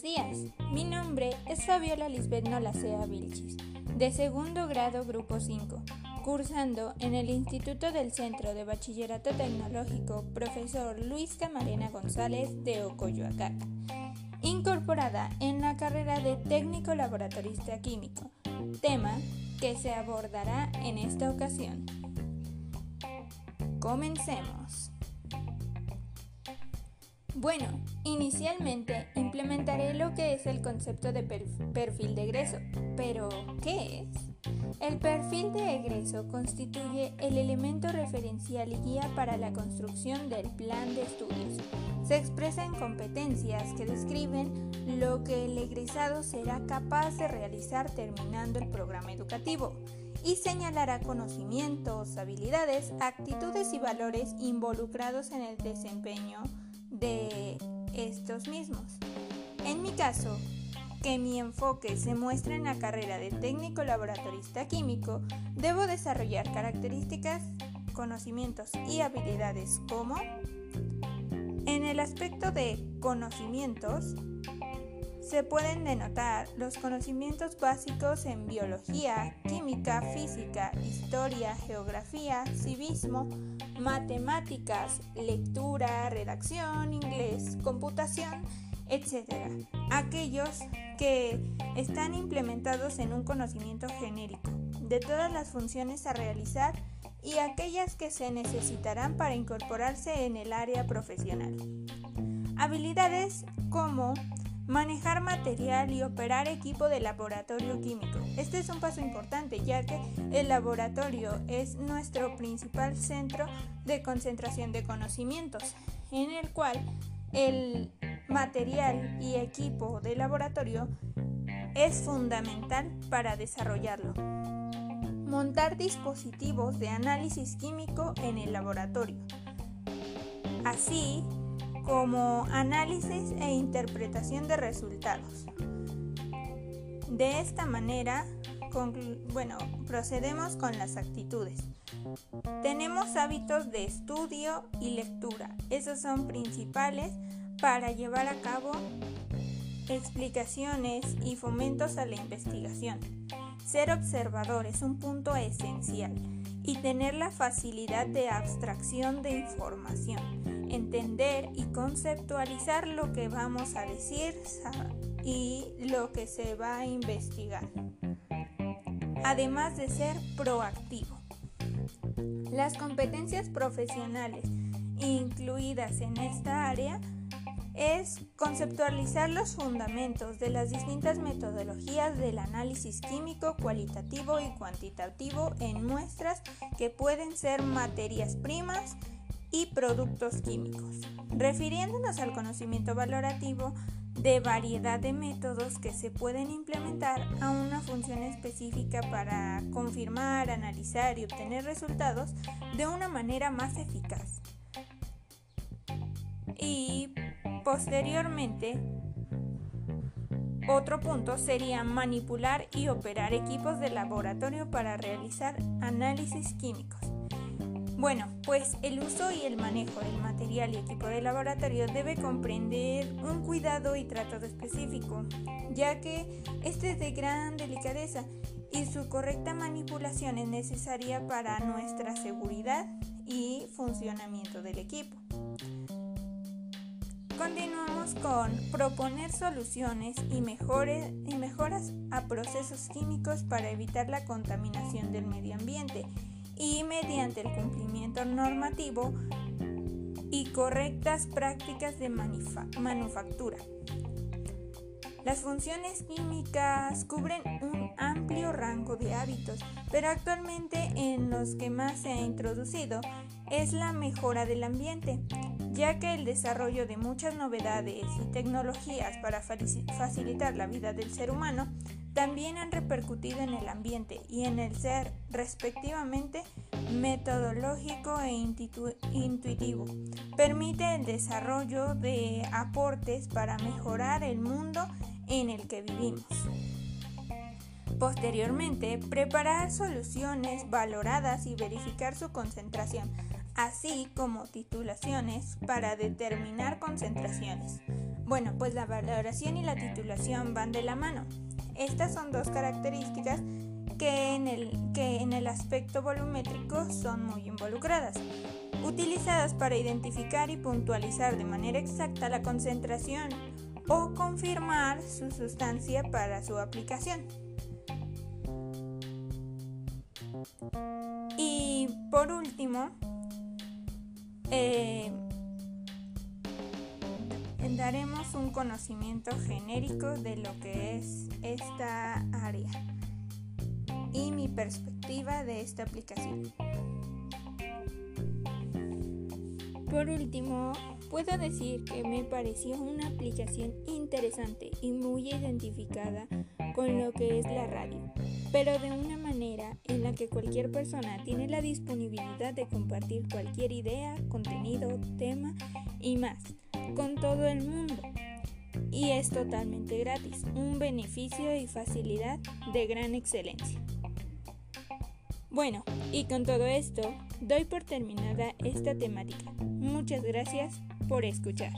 Buenos días, mi nombre es Fabiola Lisbeth Nolacea Vilchis, de segundo grado Grupo 5, cursando en el Instituto del Centro de Bachillerato Tecnológico Profesor Luis Camarena González de Ocoyoacán, incorporada en la carrera de técnico laboratorista químico, tema que se abordará en esta ocasión. Comencemos. Bueno, inicialmente implementaré lo que es el concepto de perfil de egreso. Pero, ¿qué es? El perfil de egreso constituye el elemento referencial y guía para la construcción del plan de estudios. Se expresa en competencias que describen lo que el egresado será capaz de realizar terminando el programa educativo y señalará conocimientos, habilidades, actitudes y valores involucrados en el desempeño de estos mismos. En mi caso, que mi enfoque se muestra en la carrera de técnico laboratorista químico, debo desarrollar características, conocimientos y habilidades como en el aspecto de conocimientos, se pueden denotar los conocimientos básicos en biología, química, física, historia, geografía, civismo, matemáticas, lectura, redacción, inglés, computación, etc. Aquellos que están implementados en un conocimiento genérico de todas las funciones a realizar y aquellas que se necesitarán para incorporarse en el área profesional. Habilidades como Manejar material y operar equipo de laboratorio químico. Este es un paso importante ya que el laboratorio es nuestro principal centro de concentración de conocimientos, en el cual el material y equipo de laboratorio es fundamental para desarrollarlo. Montar dispositivos de análisis químico en el laboratorio. Así como análisis e interpretación de resultados. De esta manera, bueno, procedemos con las actitudes. Tenemos hábitos de estudio y lectura. Esos son principales para llevar a cabo explicaciones y fomentos a la investigación. Ser observador es un punto esencial y tener la facilidad de abstracción de información y conceptualizar lo que vamos a decir y lo que se va a investigar, además de ser proactivo. Las competencias profesionales incluidas en esta área es conceptualizar los fundamentos de las distintas metodologías del análisis químico cualitativo y cuantitativo en muestras que pueden ser materias primas, y productos químicos, refiriéndonos al conocimiento valorativo de variedad de métodos que se pueden implementar a una función específica para confirmar, analizar y obtener resultados de una manera más eficaz. Y posteriormente, otro punto sería manipular y operar equipos de laboratorio para realizar análisis químicos. Bueno, pues el uso y el manejo del material y equipo de laboratorio debe comprender un cuidado y tratado específico, ya que este es de gran delicadeza y su correcta manipulación es necesaria para nuestra seguridad y funcionamiento del equipo. Continuamos con proponer soluciones y, y mejoras a procesos químicos para evitar la contaminación del medio ambiente y mediante el cumplimiento normativo y correctas prácticas de manufactura. Las funciones químicas cubren un amplio rango de hábitos, pero actualmente en los que más se ha introducido es la mejora del ambiente, ya que el desarrollo de muchas novedades y tecnologías para facilitar la vida del ser humano también han repercutido en el ambiente y en el ser respectivamente metodológico e intuitivo. Permite el desarrollo de aportes para mejorar el mundo en el que vivimos. Posteriormente, preparar soluciones valoradas y verificar su concentración, así como titulaciones para determinar concentraciones. Bueno, pues la valoración y la titulación van de la mano. Estas son dos características que en el, que en el aspecto volumétrico son muy involucradas, utilizadas para identificar y puntualizar de manera exacta la concentración o confirmar su sustancia para su aplicación. Y por último, eh, daremos un conocimiento genérico de lo que es esta área y mi perspectiva de esta aplicación. Por último, puedo decir que me pareció una aplicación interesante y muy identificada con lo que es la radio, pero de una manera en la que cualquier persona tiene la disponibilidad de compartir cualquier idea, contenido, tema y más con todo el mundo. Y es totalmente gratis, un beneficio y facilidad de gran excelencia. Bueno, y con todo esto, doy por terminada esta temática. Muchas gracias por escuchar.